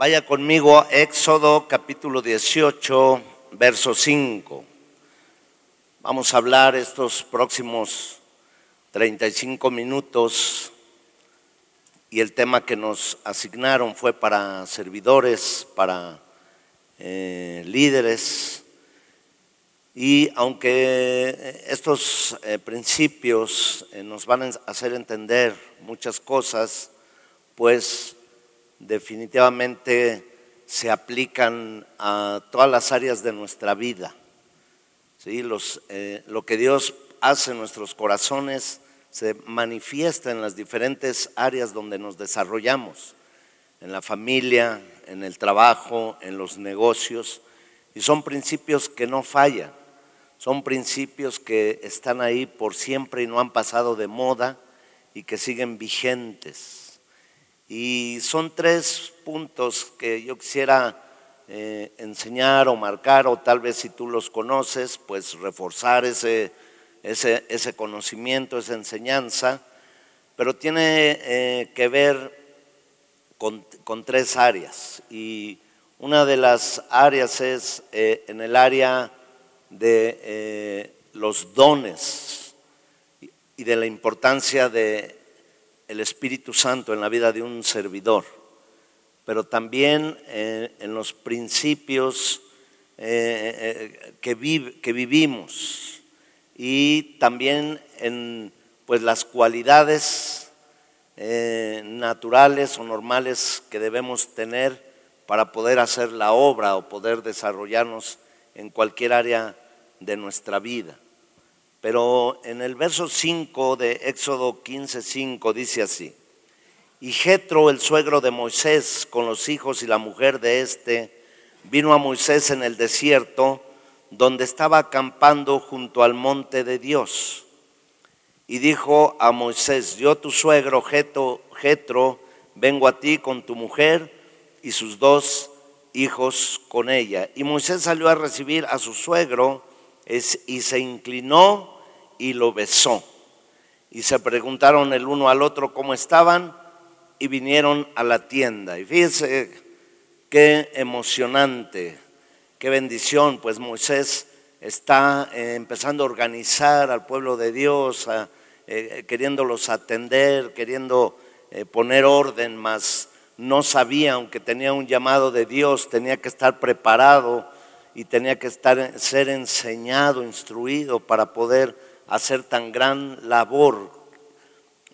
Vaya conmigo a Éxodo capítulo 18, verso 5. Vamos a hablar estos próximos 35 minutos y el tema que nos asignaron fue para servidores, para eh, líderes. Y aunque estos eh, principios eh, nos van a hacer entender muchas cosas, pues definitivamente se aplican a todas las áreas de nuestra vida. ¿sí? Eh, lo que Dios hace en nuestros corazones se manifiesta en las diferentes áreas donde nos desarrollamos, en la familia, en el trabajo, en los negocios, y son principios que no fallan, son principios que están ahí por siempre y no han pasado de moda y que siguen vigentes. Y son tres puntos que yo quisiera eh, enseñar o marcar, o tal vez si tú los conoces, pues reforzar ese, ese, ese conocimiento, esa enseñanza, pero tiene eh, que ver con, con, tres áreas. Y una de las áreas es eh, en el área de los dones y de la importancia de el Espíritu Santo en la vida de un servidor, pero también eh, en los principios eh, eh, que, vivimos y también en pues, las cualidades naturales o normales que debemos tener para poder hacer la obra o poder desarrollarnos en cualquier área de nuestra vida. Pero en el verso 5 de Éxodo 15, 5 dice así, y Jetro, el suegro de Moisés, con los hijos y la mujer de éste, vino a Moisés en el desierto, donde estaba acampando junto al monte de Dios. Y dijo a Moisés, yo tu suegro Jetro, vengo a ti con tu mujer y sus dos hijos con ella. Y Moisés salió a recibir a su suegro y se inclinó y lo besó. Y se preguntaron el uno al otro cómo estaban y vinieron a la tienda. Y fíjense qué emocionante, qué bendición, pues Moisés está eh, empezando a organizar al pueblo de Dios, eh, queriéndolos atender, queriendo eh, poner orden, mas no sabía, aunque tenía un llamado de Dios, tenía que estar preparado y tenía que estar, ser enseñado, instruido para poder hacer tan gran labor.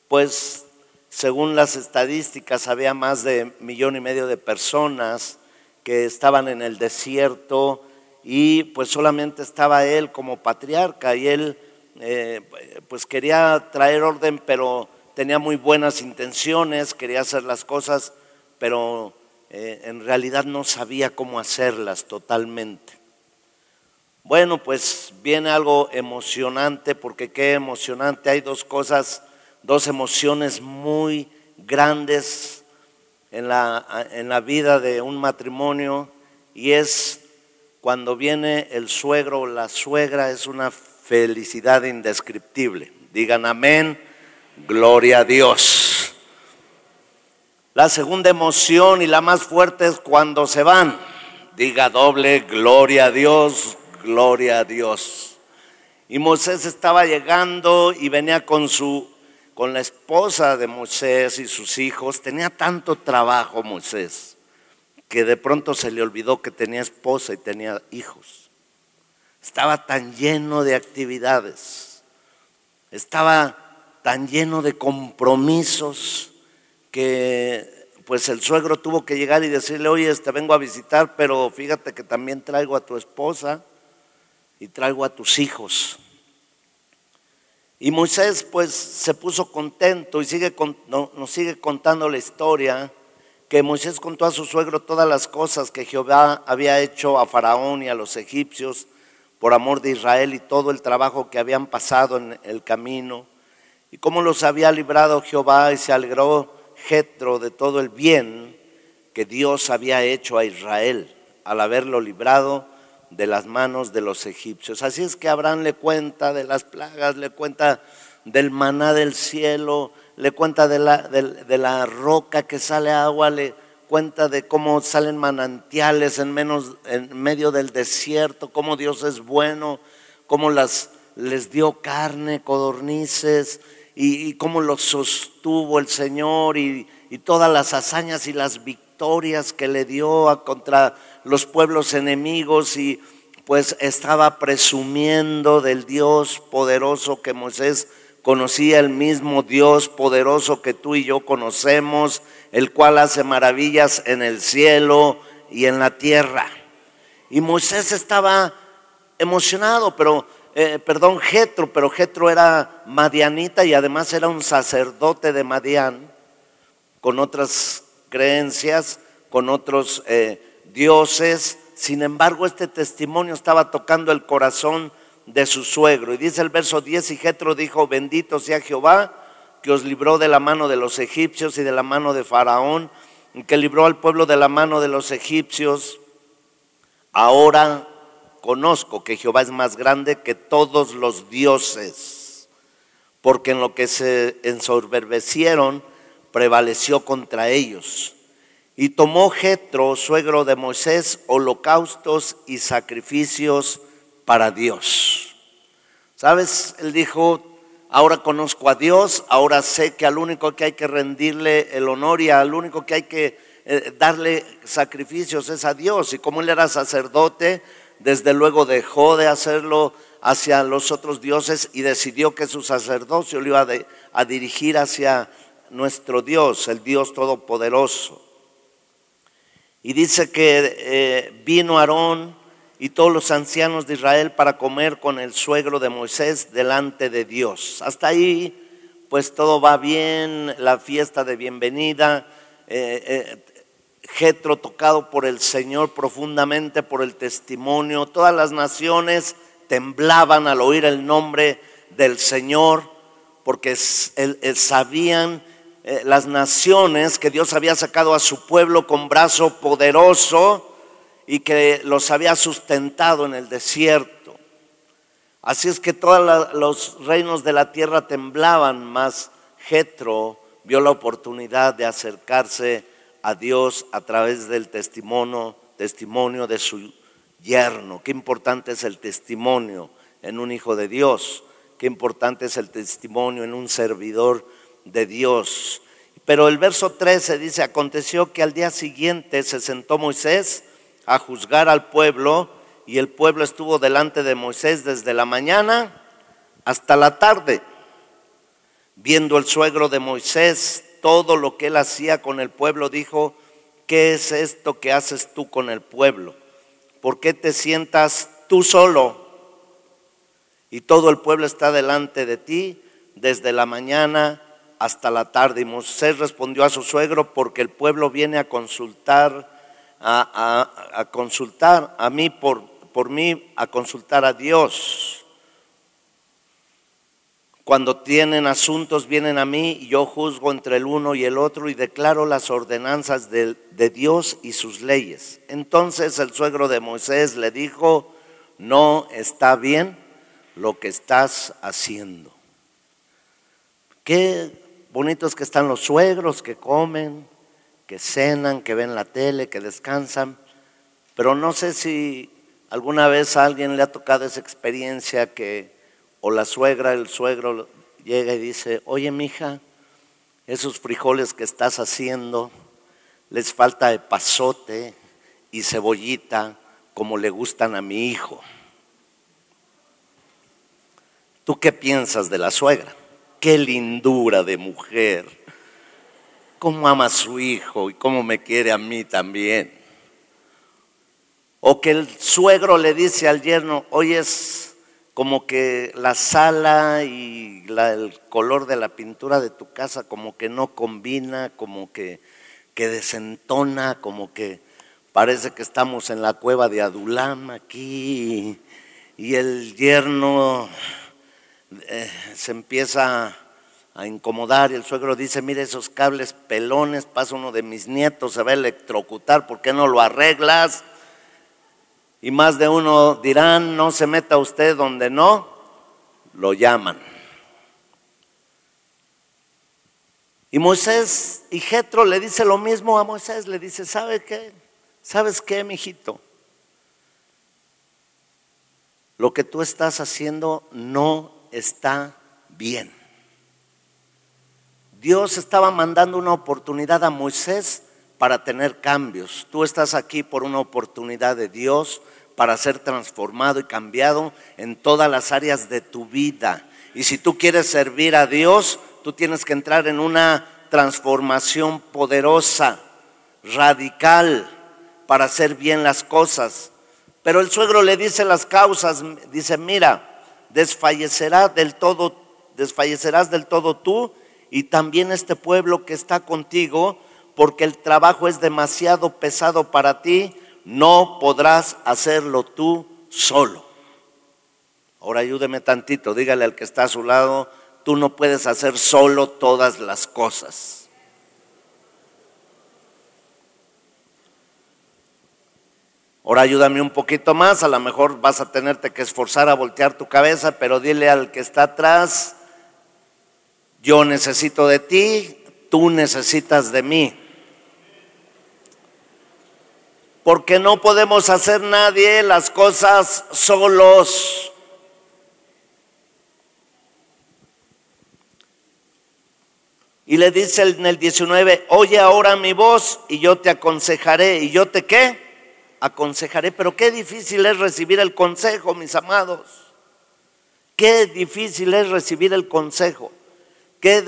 Pues según las estadísticas había más de millón y medio de personas que estaban en el desierto y pues solamente estaba él como patriarca y él eh, pues quería traer orden pero tenía muy buenas intenciones, quería hacer las cosas pero eh, en realidad no sabía cómo hacerlas totalmente. Bueno, pues viene algo emocionante, porque qué emocionante. Hay dos cosas, dos emociones muy grandes en la, en la vida de un matrimonio y es cuando viene el suegro o la suegra, es una felicidad indescriptible. Digan amén, gloria a Dios. La segunda emoción y la más fuerte es cuando se van. Diga doble, gloria a Dios, Gloria a Dios. Y Moisés estaba llegando y venía con su con la esposa de Moisés y sus hijos. Tenía tanto trabajo Moisés que de pronto se le olvidó que tenía esposa y tenía hijos. Estaba tan lleno de actividades. Estaba tan lleno de compromisos que pues el suegro tuvo que llegar y decirle, oye, te vengo a visitar, pero fíjate que también traigo a tu esposa y traigo a tus hijos. Y Moisés pues se puso contento y sigue, nos sigue contando la historia que Moisés contó a su suegro todas las cosas que Jehová había hecho a Faraón y a los egipcios por amor de Israel y todo el trabajo que habían pasado en el camino y cómo los había librado Jehová y se alegró De todo el bien que Dios había hecho a Israel al haberlo librado de las manos de los egipcios. Así es que Abraham le cuenta de las plagas, le cuenta del maná del cielo, le cuenta de la, de, la roca que sale agua, le cuenta de cómo salen manantiales en, menos, en medio del desierto, cómo Dios es bueno, cómo las, les dio carne, codornices, y, cómo los sostuvo el Señor y, y, todas las hazañas y las victorias que le dio contra los pueblos enemigos y pues estaba presumiendo del Dios poderoso que Moisés conocía, el mismo Dios poderoso que tú y yo conocemos, el cual hace maravillas en el cielo y en la tierra. Y Moisés estaba emocionado, pero eh, perdón, Jetro, pero Jetro era madianita y además era un sacerdote de Madián, con otras creencias, con otros eh, dioses. Sin embargo, este testimonio estaba tocando el corazón de su suegro. Y dice el verso 10, y Jetro dijo, bendito sea Jehová, que os libró de la mano de los egipcios y de la mano de Faraón, que libró al pueblo de la mano de los egipcios. Ahora conozco que Jehová es más grande que todos los dioses, porque en lo que se ensoberbecieron prevaleció contra ellos. Y tomó Jetro, suegro de Moisés, holocaustos y sacrificios para Dios. ¿Sabes? Él dijo, ahora conozco a Dios, ahora sé que al único que hay que rendirle el honor y al único que hay que eh, darle sacrificios es a Dios. Y como él era sacerdote, desde luego dejó de hacerlo hacia los otros dioses y decidió que su sacerdocio lo iba a, dirigir hacia nuestro Dios, el Dios Todopoderoso. Y dice que eh, vino Aarón y todos los ancianos de Israel para comer con el suegro de Moisés delante de Dios. Hasta ahí, pues todo va bien, la fiesta de bienvenida. Eh, eh, Jetro tocado por el Señor profundamente por el testimonio. Todas las naciones temblaban al oír el nombre del Señor porque sabían eh, las naciones que Dios había sacado a su pueblo con brazo poderoso y que los había sustentado en el desierto. Así es que todos los reinos de la tierra temblaban, mas Jetro vio la oportunidad de acercarse a Dios a través del testimonio, testimonio de su yerno. Qué importante es el testimonio en un hijo de Dios. Qué importante es el testimonio en un servidor de Dios. Pero el verso 13 dice, aconteció que al día siguiente se sentó Moisés a juzgar al pueblo y el pueblo estuvo delante de Moisés desde la mañana hasta la tarde. Viendo el suegro de Moisés todo lo que él hacía con el pueblo, dijo, ¿qué es esto que haces tú con el pueblo? ¿Por qué te sientas tú solo y todo el pueblo está delante de ti desde la mañana hasta la tarde? Y Moisés respondió a su suegro, porque el pueblo viene a consultar, a, consultar a mí por, por mí, a consultar a Dios. Cuando tienen asuntos vienen a mí y yo juzgo entre el uno y el otro y declaro las ordenanzas de, de, Dios y sus leyes. Entonces el suegro de Moisés le dijo, no está bien lo que estás haciendo. Qué bonitos que están los suegros que comen, que cenan, que ven la tele, que descansan, pero no sé si alguna vez a alguien le ha tocado esa experiencia que o la suegra, el suegro llega y dice, oye mija, esos frijoles que estás haciendo, les falta de pasote y cebollita como le gustan a mi hijo. ¿Tú qué piensas de la suegra? Qué lindura de mujer. Cómo ama a su hijo y cómo me quiere a mí también. O que el suegro le dice al yerno, oyes, como que la sala y el color de la pintura de tu casa como que no combina, como que, que desentona, como que parece que estamos en la cueva de Adulam aquí y el yerno eh, se empieza a incomodar y el suegro dice, mire esos cables pelones, pasa uno de mis nietos, se va a electrocutar, ¿por qué no lo arreglas? Y más de uno dirán, no se meta usted donde no, lo llaman. Y Moisés y Jetro le dice lo mismo a Moisés, le dice, ¿sabe qué? ¿Sabes qué, mijito? Lo que tú estás haciendo no está bien. Dios estaba mandando una oportunidad a Moisés para tener cambios. Tú estás aquí por una oportunidad de Dios para ser transformado y cambiado en todas las áreas de tu vida. Y si tú quieres servir a Dios, tú tienes que entrar en una transformación poderosa, radical, para hacer bien las cosas. Pero el suegro le dice las causas, dice, mira, desfallecerá del todo, desfallecerás del todo tú y también este pueblo que está contigo, porque el trabajo es demasiado pesado para ti, no podrás hacerlo tú solo. Ahora ayúdeme tantito, dígale al que está a su lado, tú no puedes hacer solo todas las cosas. Ahora ayúdame un poquito más, a lo mejor vas a tenerte que esforzar a voltear tu cabeza, pero dile al que está atrás, yo necesito de ti, tú necesitas de mí. Porque no podemos hacer nadie las cosas solos. Y le dice en el 19, oye ahora mi voz y yo te aconsejaré. ¿Y yo te qué? Aconsejaré. Pero qué difícil es recibir el consejo, mis amados. Qué difícil es recibir el consejo. Qué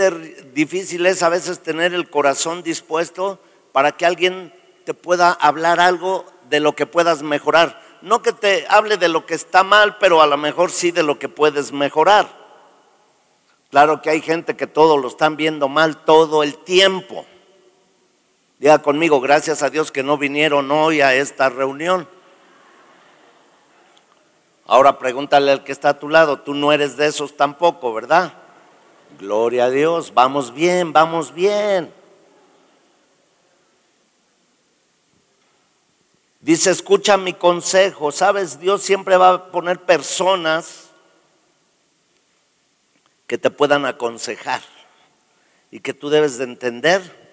difícil es a veces tener el corazón dispuesto para que alguien te pueda hablar algo de lo que puedas mejorar. No que te hable de lo que está mal, pero a lo mejor sí de lo que puedes mejorar. Claro que hay gente que todo lo están viendo mal todo el tiempo. Diga conmigo, gracias a Dios que no vinieron hoy a esta reunión. Ahora pregúntale al que está a tu lado, tú no eres de esos tampoco, ¿verdad? Gloria a Dios, vamos bien, vamos bien. Dice, escucha mi consejo. Sabes, Dios siempre va a poner personas que te puedan aconsejar y que tú debes de entender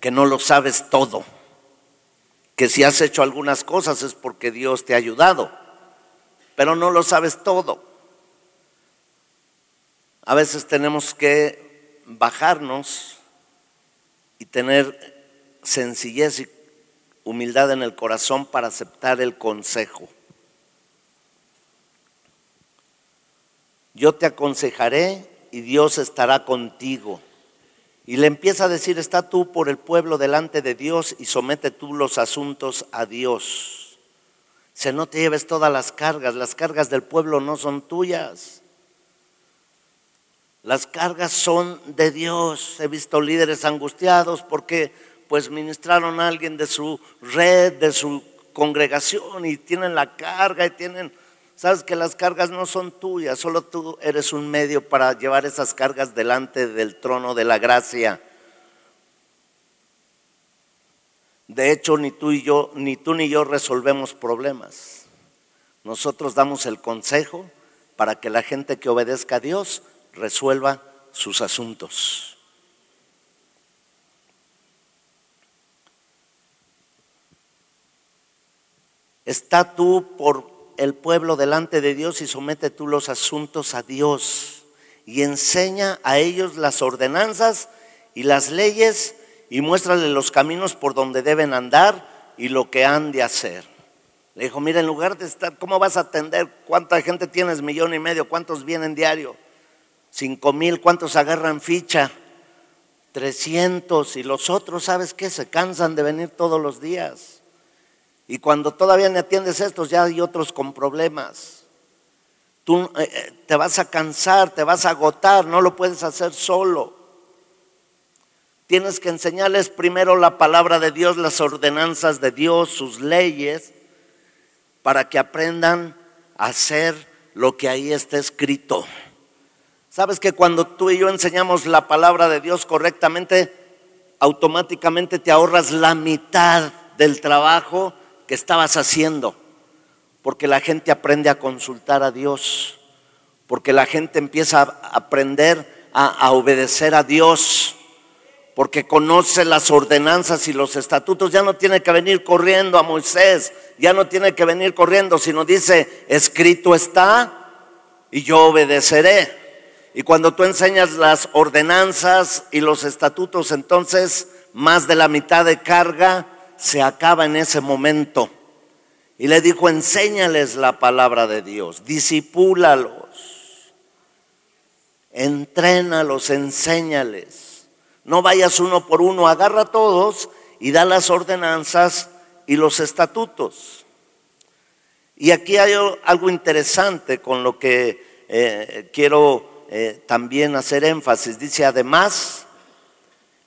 que no lo sabes todo, que si has hecho algunas cosas es porque Dios te ha ayudado, pero no lo sabes todo. A veces tenemos que bajarnos y tener sencillez y humildad en el corazón para aceptar el consejo. Yo te aconsejaré y Dios estará contigo. Y le empieza a decir, está tú por el pueblo delante de Dios y somete tú los asuntos a Dios. Se no te lleves todas las cargas, las cargas del pueblo no son tuyas. Las cargas son de Dios. He visto líderes angustiados porque pues ministraron a alguien de su red, de su congregación y tienen la carga y tienen, sabes que las cargas no son tuyas, solo tú eres un medio para llevar esas cargas delante del trono de la gracia. De hecho, ni tú y yo, ni tú ni yo resolvemos problemas. Nosotros damos el consejo para que la gente que obedezca a Dios resuelva sus asuntos. Está tú por el pueblo delante de Dios y somete tú los asuntos a Dios y enseña a ellos las ordenanzas y las leyes y muéstrale los caminos por donde deben andar y lo que han de hacer. Le dijo, mira, en lugar de estar, ¿cómo vas a atender? ¿Cuánta gente tienes? Millón y medio. ¿Cuántos vienen diario? Cinco mil, ¿cuántos agarran ficha? Trescientos. Y los otros, ¿sabes qué? Se cansan de venir todos los días. Y cuando todavía no atiendes estos, ya hay otros con problemas. Tú eh, eh, te vas a cansar, te vas a agotar, no lo puedes hacer solo. Tienes que enseñarles primero la palabra de Dios, las ordenanzas de Dios, sus leyes, para que aprendan a hacer lo que ahí está escrito. Sabes que cuando tú y yo enseñamos la palabra de Dios correctamente, automáticamente te ahorras la mitad del trabajo que estabas haciendo, porque la gente aprende a consultar a Dios, porque la gente empieza a aprender a, obedecer a Dios, porque conoce las ordenanzas y los estatutos, ya no tiene que venir corriendo a Moisés, ya no tiene que venir corriendo, sino dice, escrito está y yo obedeceré. Y cuando tú enseñas las ordenanzas y los estatutos, entonces más de la mitad de carga se acaba en ese momento. Y le dijo, enséñales la palabra de Dios, disipúlalos, entrénalos, enséñales. No vayas uno por uno, agarra a todos y da las ordenanzas y los estatutos. Y aquí hay algo interesante con lo que eh, quiero eh, también hacer énfasis. Dice, además,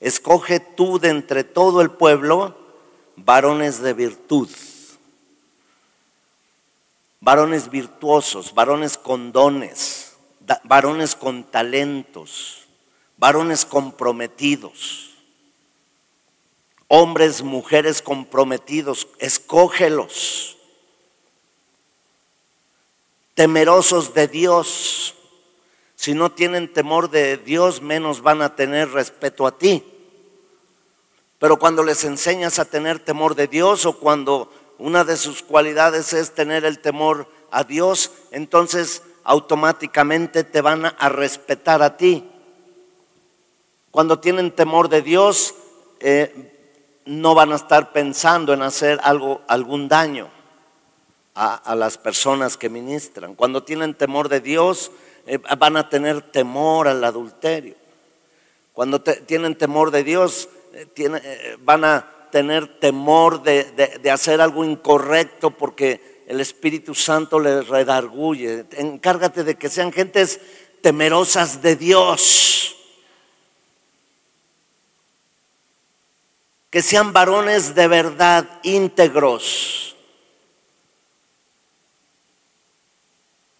escoge tú de entre todo el pueblo varones de virtud, varones virtuosos, varones con dones, varones con talentos varones comprometidos, hombres, mujeres comprometidos, escógelos, temerosos de Dios. Si no tienen temor de Dios, menos van a tener respeto a ti. Pero cuando les enseñas a tener temor de Dios o cuando una de sus cualidades es tener el temor a Dios, entonces automáticamente te van a respetar a ti. Cuando tienen temor de Dios, eh, no van a estar pensando en hacer algo, algún daño a, las personas que ministran. Cuando tienen temor de Dios, eh, van a tener temor al adulterio. Cuando tienen temor de Dios, eh, van a tener temor de, de, hacer algo incorrecto porque el Espíritu Santo les redarguye. Encárgate de que sean gentes temerosas de Dios. que sean varones de verdad íntegros.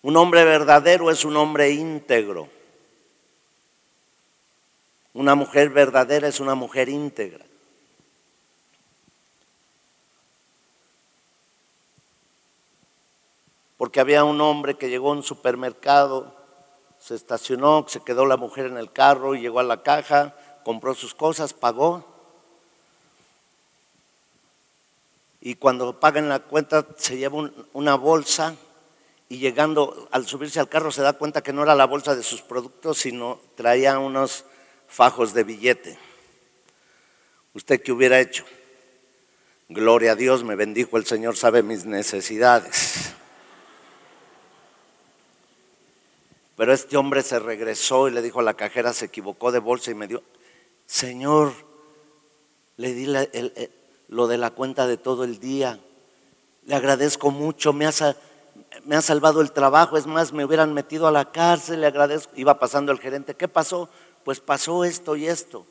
Un hombre verdadero es un hombre íntegro. Una mujer verdadera es una mujer íntegra. Porque había un hombre que llegó a un supermercado, se estacionó, se quedó la mujer en el carro y llegó a la caja, compró sus cosas, pagó y cuando pagan la cuenta se lleva una bolsa y llegando al subirse al carro se da cuenta que no era la bolsa de sus productos, sino traía unos fajos de billete. ¿Usted qué hubiera hecho? Gloria a Dios, me bendijo el Señor, sabe mis necesidades. Pero este hombre se regresó y le dijo a la cajera, se equivocó de bolsa y me dio, Señor, le di el, lo de la cuenta de todo el día. Le agradezco mucho, me ha, me ha salvado el trabajo, es más, me hubieran metido a la cárcel, le agradezco. Iba pasando el gerente, ¿qué pasó? Pues pasó esto y esto.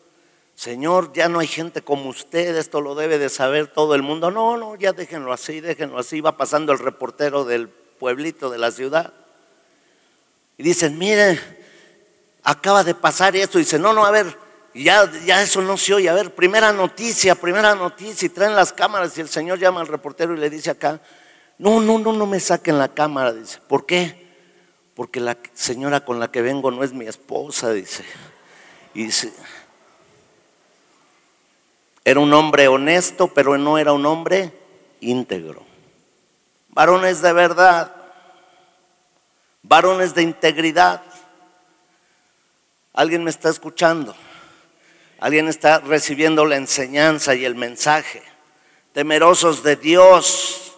Señor, ya no hay gente como usted, esto lo debe de saber todo el mundo. No, no, ya déjenlo así, déjenlo así. Iba pasando el reportero del pueblito de la ciudad. Y dicen, mire, acaba de pasar esto. Y no, no, a ver, ya, ya eso no se oye. A ver, primera noticia, primera noticia. Y traen las cámaras y el Señor llama al reportero y le dice acá, no, no, no, no me saquen la cámara. Dice, ¿por qué? Porque la señora con la que vengo no es mi esposa, dice. Y era un hombre honesto, pero no era un hombre íntegro. Varones de verdad, varones de integridad. ¿Alguien me está escuchando? Alguien está recibiendo la enseñanza y el mensaje. Temerosos de Dios.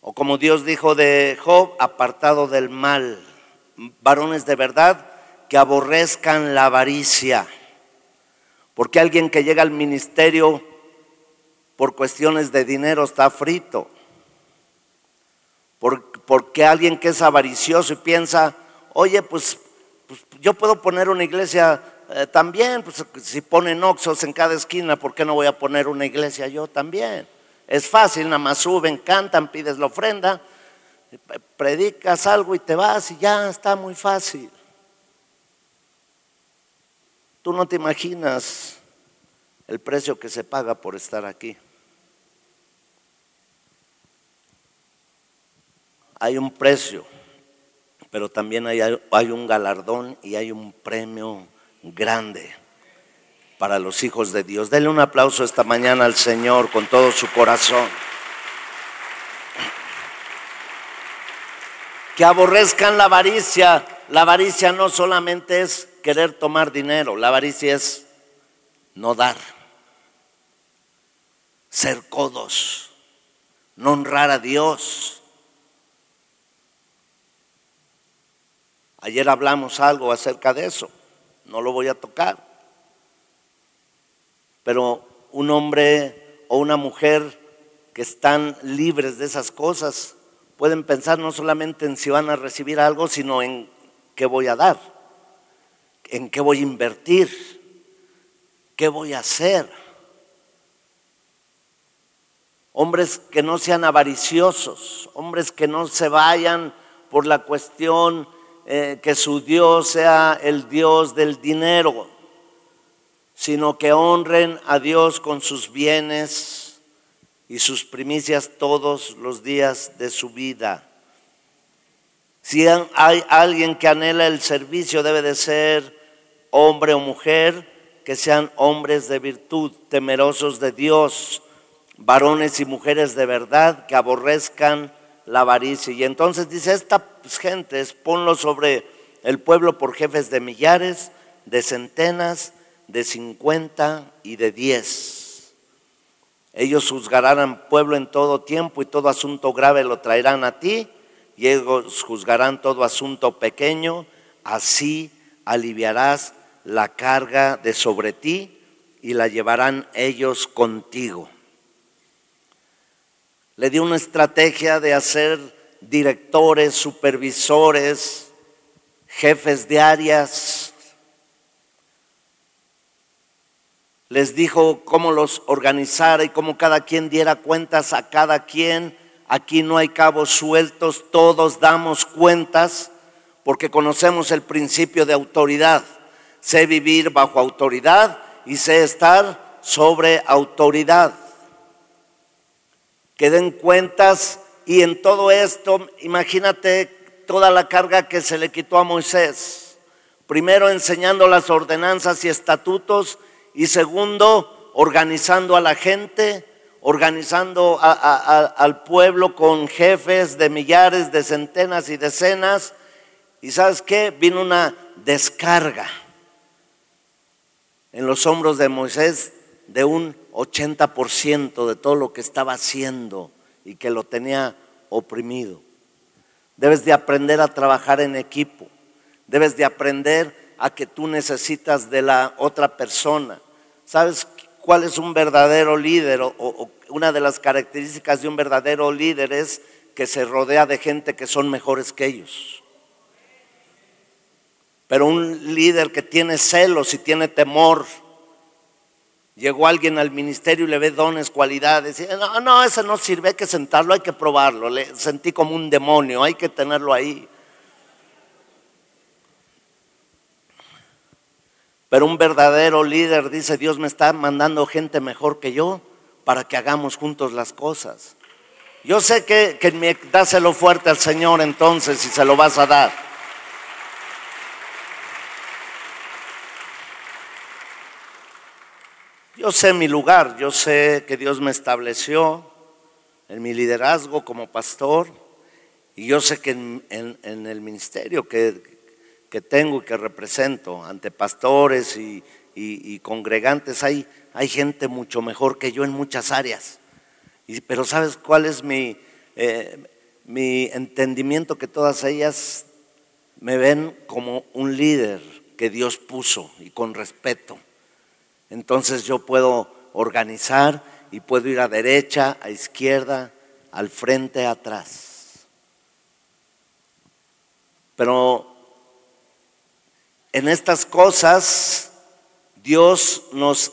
O como Dios dijo de Job, apartado del mal. Varones de verdad que aborrezcan la avaricia. Porque alguien que llega al ministerio por cuestiones de dinero está frito. Porque alguien que es avaricioso y piensa, oye, pues pues, yo puedo poner una iglesia eh, también, pues si ponen oxos en cada esquina, ¿por qué no voy a poner una iglesia yo también? Es fácil, nada más suben, cantan, pides la ofrenda, predicas algo y te vas y ya está muy fácil. Tú no te imaginas el precio que se paga por estar aquí. Hay un precio pero también hay, un galardón y hay un premio grande para los hijos de Dios. Denle un aplauso esta mañana al Señor con todo su corazón. Que aborrezcan la avaricia. La avaricia no solamente es querer tomar dinero, la avaricia es no dar, ser codos, no honrar a Dios. Ayer hablamos algo acerca de eso, no lo voy a tocar. Pero un hombre o una mujer que están libres de esas cosas pueden pensar no solamente en si van a recibir algo, sino en qué voy a dar, en qué voy a invertir, qué voy a hacer. Hombres que no sean avariciosos, hombres que no se vayan por la cuestión eh, que su Dios sea el Dios del dinero sino que honren a Dios con sus bienes y sus primicias todos los días de su vida. Si hay alguien que anhela el servicio, debe de ser hombre o mujer, que sean hombres de virtud, temerosos de Dios, varones y mujeres de verdad, que aborrezcan la avaricia. Y entonces dice, estas gentes, ponlo sobre el pueblo por jefes de millares, de centenas, de cincuenta y de diez. Ellos juzgarán al pueblo en todo tiempo y todo asunto grave lo traerán a ti y ellos juzgarán todo asunto pequeño, así aliviarás la carga de sobre ti y la llevarán ellos contigo. Le dio una estrategia de hacer directores, supervisores, jefes de áreas, les dijo cómo los organizara y cómo cada quien diera cuentas a cada quien. Aquí no hay cabos sueltos, todos damos cuentas porque conocemos el principio de autoridad. Sé vivir bajo autoridad y sé estar sobre autoridad. Que den cuentas y en todo esto, imagínate toda la carga que se le quitó a Moisés. Primero enseñando las ordenanzas y estatutos y segundo, organizando a la gente, organizando al pueblo con jefes de millares, de centenas y decenas. Y sabes qué? Vino una descarga en los hombros de Moisés de un 80% de todo lo que estaba haciendo y que lo tenía oprimido. Debes de aprender a trabajar en equipo. Debes de aprender a que tú necesitas de la otra persona. ¿Sabes cuál es un verdadero líder? O, una de las características de un verdadero líder es que se rodea de gente que son mejores que ellos. Pero un líder que tiene celos y tiene temor, llegó alguien al ministerio y le ve dones, cualidades, y, no, no, ese no sirve, hay que sentarlo, hay que probarlo, le sentí como un demonio, hay que tenerlo ahí. Pero un verdadero líder dice, Dios me está mandando gente mejor que yo para que hagamos juntos las cosas. Yo sé que, dáselo fuerte al Señor entonces si se lo vas a dar. Yo sé mi lugar, yo sé que Dios me estableció en mi liderazgo como pastor y yo sé que en el ministerio que, que tengo y que represento ante pastores y, congregantes, hay, hay, gente mucho mejor que yo en muchas áreas. Y, pero ¿sabes cuál es mi, eh, mi entendimiento? Que todas ellas me ven como un líder que Dios puso y con respeto. Entonces yo puedo organizar y puedo ir a derecha, a izquierda, al frente, atrás. Pero en estas cosas Dios nos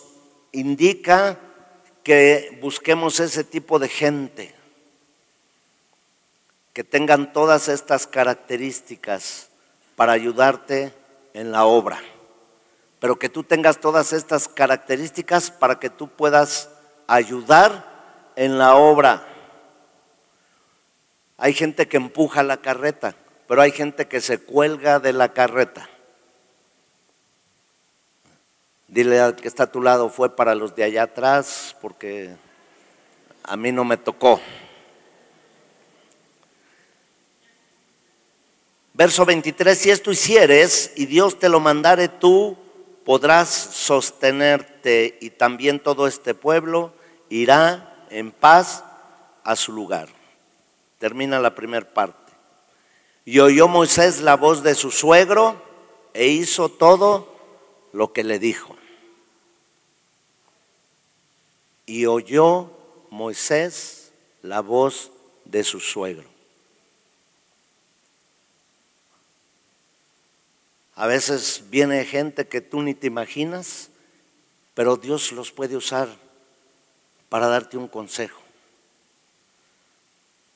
indica que busquemos ese tipo de gente, que tengan todas estas características para ayudarte en la obra, pero que tú tengas todas estas características para que tú puedas ayudar en la obra. Hay gente que empuja la carreta, pero hay gente que se cuelga de la carreta. Dile al que está a tu lado, fue para los de allá atrás, porque a mí no me tocó. Verso 23, si esto hicieres y Dios te lo mandare tú, podrás sostenerte y también todo este pueblo irá en paz a su lugar. Termina la primera parte. Y oyó Moisés la voz de su suegro e hizo todo lo que le dijo. Y oyó Moisés la voz de su suegro. A veces viene gente que tú ni te imaginas, pero Dios los puede usar para darte un consejo,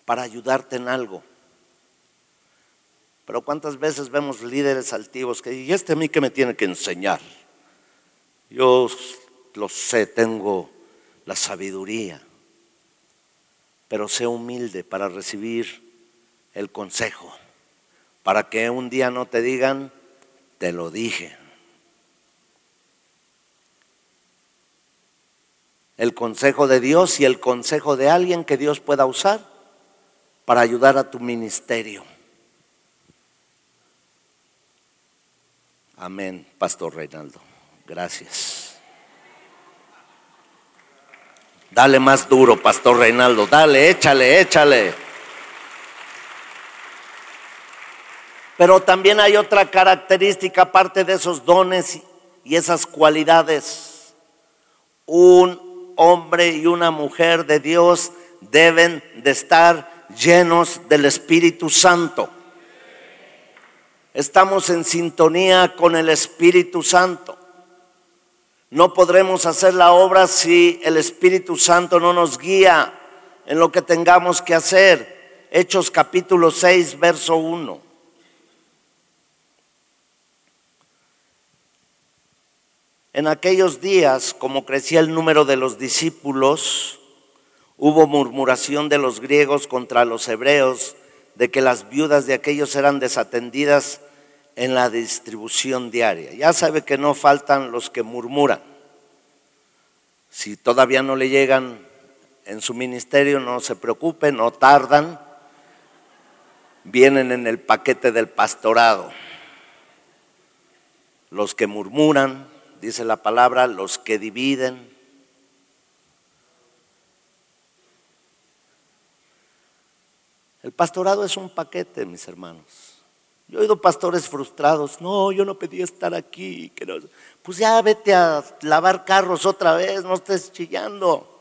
para ayudarte en algo. Pero cuántas veces vemos líderes altivos que, ¿y este a mí que me tiene que enseñar? Yo lo sé, tengo la sabiduría, pero sé humilde para recibir el consejo, para que un día no te digan, te lo dije. El consejo de Dios y el consejo de alguien que Dios pueda usar para ayudar a tu ministerio. Amén, Pastor Reinaldo. Gracias. Dale más duro, Pastor Reinaldo. Dale, échale, échale. Pero también hay otra característica aparte de esos dones y esas cualidades. Un hombre y una mujer de Dios deben de estar llenos del Espíritu Santo. Estamos en sintonía con el Espíritu Santo. No podremos hacer la obra si el Espíritu Santo no nos guía en lo que tengamos que hacer. Hechos capítulo 6, verso 1. En aquellos días, como crecía el número de los discípulos, hubo murmuración de los griegos contra los hebreos de que las viudas de aquellos eran desatendidas en la distribución diaria. Ya sabe que no faltan los que murmuran. Si todavía no le llegan en su ministerio, no se preocupe, no tardan, vienen en el paquete del pastorado. Los que murmuran, dice la palabra, los que dividen. El pastorado es un paquete, mis hermanos. Yo he oído pastores frustrados, no, yo no pedí estar aquí. Pues ya vete a lavar carros otra vez, no estés chillando.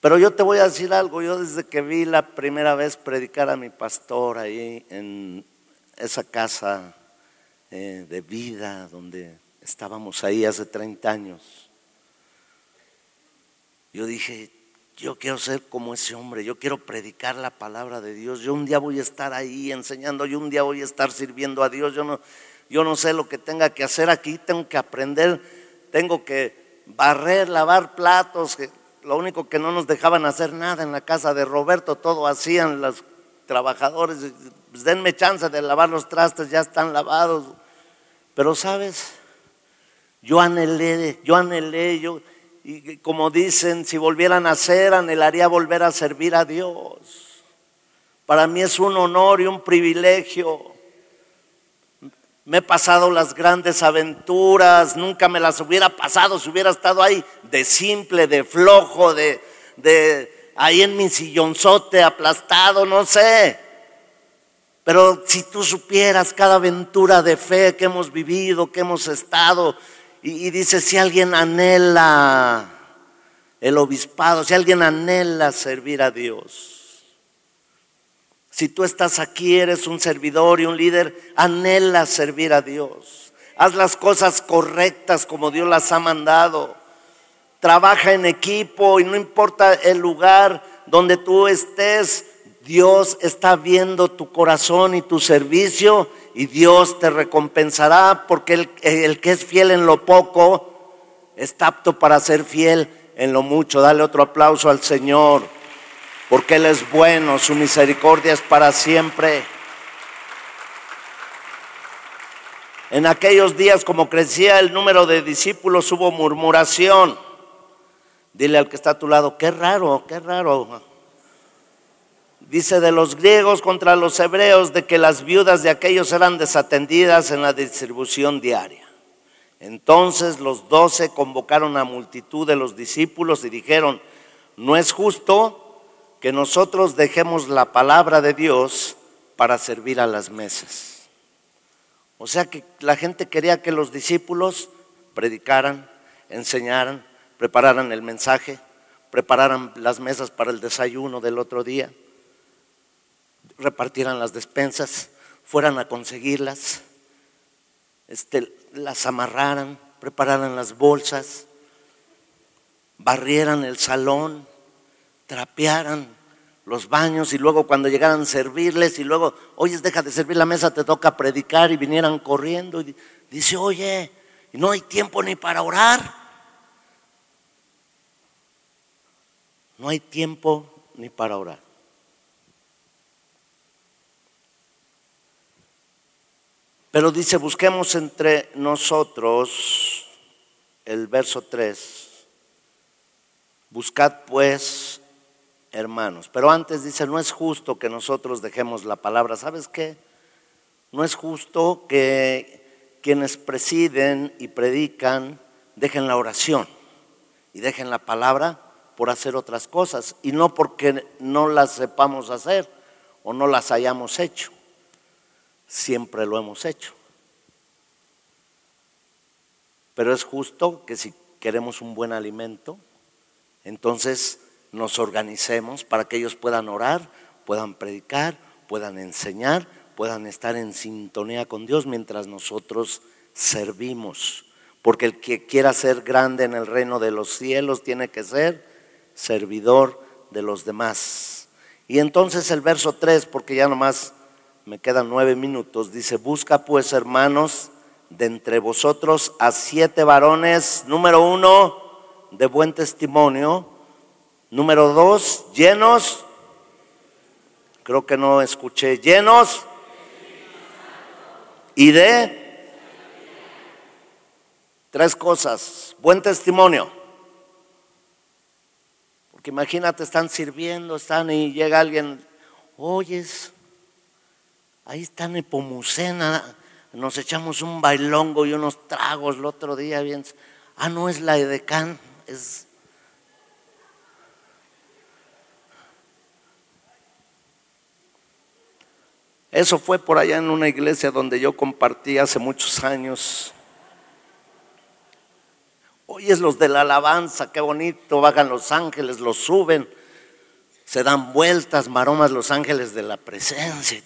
Pero yo te voy a decir algo, yo desde que vi la primera vez predicar a mi pastor ahí en esa casa eh, de vida, donde estábamos ahí hace 30 años. Yo dije, yo quiero ser como ese hombre, yo quiero predicar la palabra de Dios, yo un día voy a estar ahí enseñando, yo un día voy a estar sirviendo a Dios, yo no, yo no sé lo que tenga que hacer aquí, tengo que aprender, tengo que barrer, lavar platos, lo único que no nos dejaban hacer nada en la casa de Roberto, todo hacían los trabajadores, pues denme chance de lavar los trastes, ya están lavados. Pero sabes, yo anhelé, yo anhelé, yo, y como dicen, si volvieran a ser, anhelaría volver a servir a Dios. Para mí es un honor y un privilegio. Me he pasado las grandes aventuras, nunca me las hubiera pasado si hubiera estado ahí de simple, de flojo, de, de ahí en mi sillonzote aplastado, no sé. Pero si tú supieras cada aventura de fe que hemos vivido, que hemos estado, y, dice, si alguien anhela el obispado, si alguien anhela servir a Dios, si tú estás aquí, eres un servidor y un líder, anhela servir a Dios. Haz las cosas correctas como Dios las ha mandado. Trabaja en equipo y no importa el lugar donde tú estés, Dios está viendo tu corazón y tu servicio y Dios te recompensará porque el, que es fiel en lo poco está apto para ser fiel en lo mucho. Dale otro aplauso al Señor. porque Él es bueno, su misericordia es para siempre. En aquellos días, como crecía el número de discípulos, hubo murmuración. Dile al que está a tu lado, qué raro, qué raro. Dice de los griegos contra los hebreos de que las viudas de aquellos eran desatendidas en la distribución diaria. Entonces los doce convocaron a multitud de los discípulos y dijeron, no es justo que nosotros dejemos la palabra de Dios para servir a las mesas. O sea que la gente quería que los discípulos predicaran, enseñaran, prepararan el mensaje, prepararan las mesas para el desayuno del otro día, repartieran las despensas, fueran a conseguirlas, este, las amarraran, prepararan las bolsas, barrieran el salón, trapearan los baños y luego cuando llegaran a servirles y luego, oye, deja de servir la mesa, te toca predicar y vinieran corriendo y dice, oye, no hay tiempo ni para orar. No hay tiempo ni para orar. Pero dice, busquemos entre nosotros, el verso 3, buscad pues, hermanos. Pero antes dice, no es justo que nosotros dejemos la palabra. ¿Sabes qué? No es justo que quienes presiden y predican dejen la oración y dejen la palabra por hacer otras cosas y no porque no las sepamos hacer o no las hayamos hecho siempre lo hemos hecho. Pero es justo que si queremos un buen alimento, entonces nos organicemos para que ellos puedan orar, puedan predicar, puedan enseñar, puedan estar en sintonía con Dios mientras nosotros servimos. Porque el que quiera ser grande en el reino de los cielos tiene que ser servidor de los demás. Y entonces el verso 3, porque ya nomás me quedan nueve minutos, dice, busca pues hermanos de entre vosotros a siete varones, número uno, de buen testimonio, número dos, llenos, creo que no escuché, llenos y de tres cosas, buen testimonio. Porque imagínate, están sirviendo, están y llega alguien, oyes, Ahí está Nepomucena, nos echamos un bailongo y unos tragos el otro día. Bien. Ah, no es la Edecán, es... Eso fue por allá en una iglesia donde yo compartí hace muchos años. Hoy es los de la alabanza, qué bonito, bajan los ángeles, los suben, se dan vueltas, maromas los ángeles de la presencia.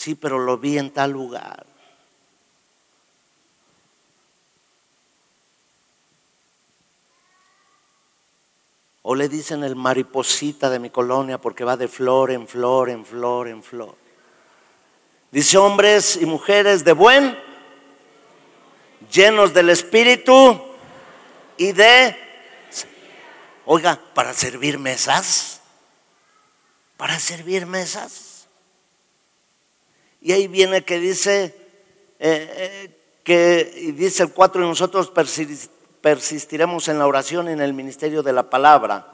Sí, pero lo vi en tal lugar. O le dicen el mariposita de mi colonia porque va de flor en flor, en flor, en flor. Dice hombres y mujeres de buen, llenos del espíritu y de, oiga, para servir mesas, para servir mesas. Y ahí viene que dice, eh, eh, que dice el 4, y nosotros persistiremos en la oración y en el ministerio de la palabra.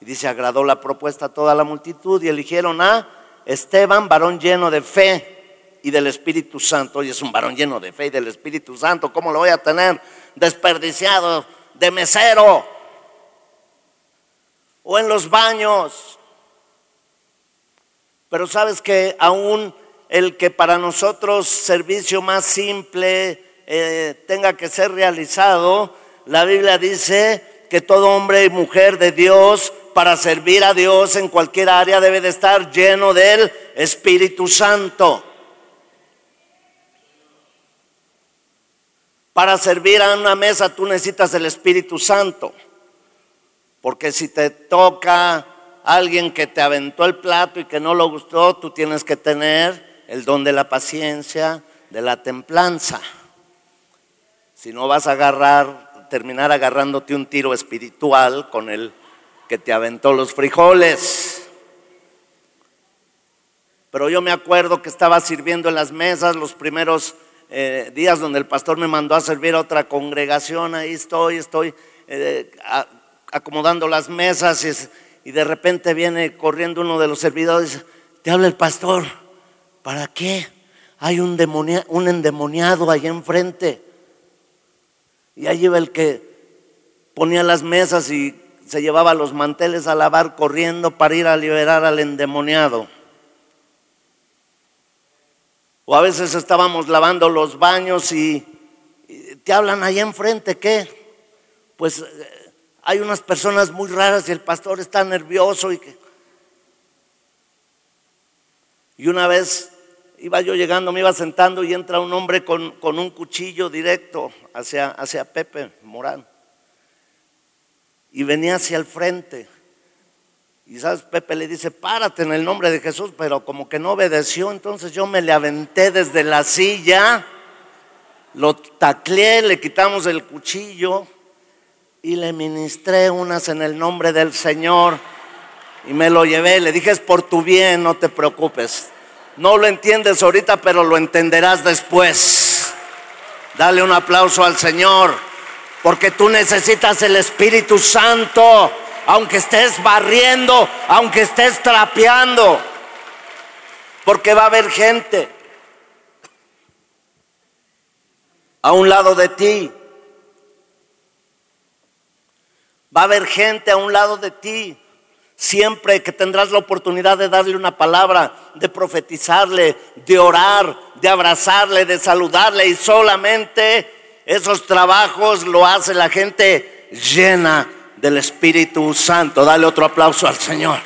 Y dice, agradó la propuesta a toda la multitud y eligieron a Esteban, varón lleno de fe y del Espíritu Santo. Hoy es un varón lleno de fe y del Espíritu Santo. ¿Cómo lo voy a tener desperdiciado de mesero? O en los baños. Pero sabes que aún el que para nosotros servicio más simple eh, tenga que ser realizado, la Biblia dice que todo hombre y mujer de Dios para servir a Dios en cualquier área debe de estar lleno del Espíritu Santo. Para servir a una mesa tú necesitas el Espíritu Santo. Porque si te toca alguien que te aventó el plato y que no lo gustó, tú tienes que tener el don de la paciencia, de la templanza. Si no vas a agarrar, terminar agarrándote un tiro espiritual con el que te aventó los frijoles. Pero yo me acuerdo que estaba sirviendo en las mesas los primeros eh, días donde el pastor me mandó a servir a otra congregación. Ahí estoy, estoy eh, acomodando las mesas y, y, de repente viene corriendo uno de los servidores. Te habla el pastor. ¿Para qué? Hay un, un endemoniado ahí enfrente. Y ahí iba el que ponía las mesas y se llevaba los manteles a lavar corriendo para ir a liberar al endemoniado. O a veces estábamos lavando los baños y, te hablan ahí enfrente, ¿qué? Pues eh, hay unas personas muy raras y el pastor está nervioso y que... Y una vez iba yo llegando, me iba sentando y entra un hombre con, con un cuchillo directo hacia, hacia Pepe Morán. Y venía hacia el frente. Y sabes, Pepe le dice, párate en el nombre de Jesús, pero como que no obedeció, entonces yo me le aventé desde la silla, lo tacleé, le quitamos el cuchillo y le ministré unas en el nombre del Señor y me lo llevé, le dije, es por tu bien, no te preocupes. No lo entiendes ahorita, pero lo entenderás después. Dale un aplauso al Señor, porque tú necesitas el Espíritu Santo aunque estés barriendo, aunque estés trapeando, porque va a haber gente a un lado de ti. Va a haber gente a un lado de ti. Siempre que tendrás la oportunidad de darle una palabra, de profetizarle, de orar, de abrazarle, de saludarle y solamente esos trabajos lo hace la gente llena del Espíritu Santo. Dale otro aplauso al Señor.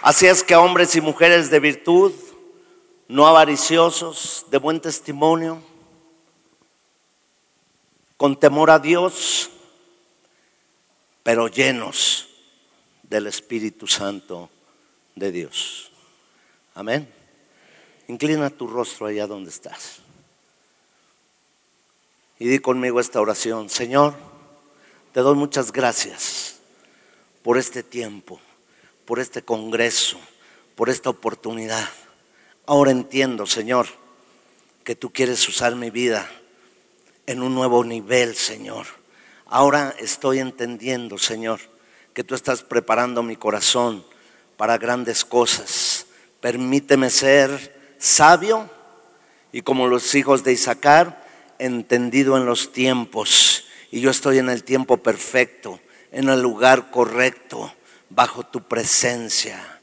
Así es que hombres y mujeres de virtud, no avariciosos, de buen testimonio, con temor a Dios, pero llenos del Espíritu Santo de Dios. Amén. Inclina tu rostro allá donde estás. Y di conmigo esta oración. Señor, te doy muchas gracias por este tiempo, por este congreso, por esta oportunidad. Ahora entiendo, Señor, que tú quieres usar mi vida en un nuevo nivel, Señor. Ahora estoy entendiendo, Señor, que tú estás preparando mi corazón para grandes cosas. Permíteme ser sabio y como los hijos de Isaacar, entendido en los tiempos y yo estoy en el tiempo perfecto, en el lugar correcto, bajo tu presencia.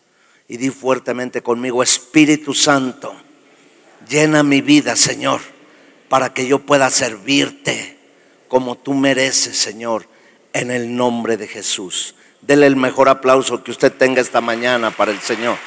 Y di fuertemente conmigo, Espíritu Santo, llena mi vida, Señor, para que yo pueda servirte como tú mereces, Señor, en el nombre de Jesús. Dele el mejor aplauso que usted tenga esta mañana para el Señor.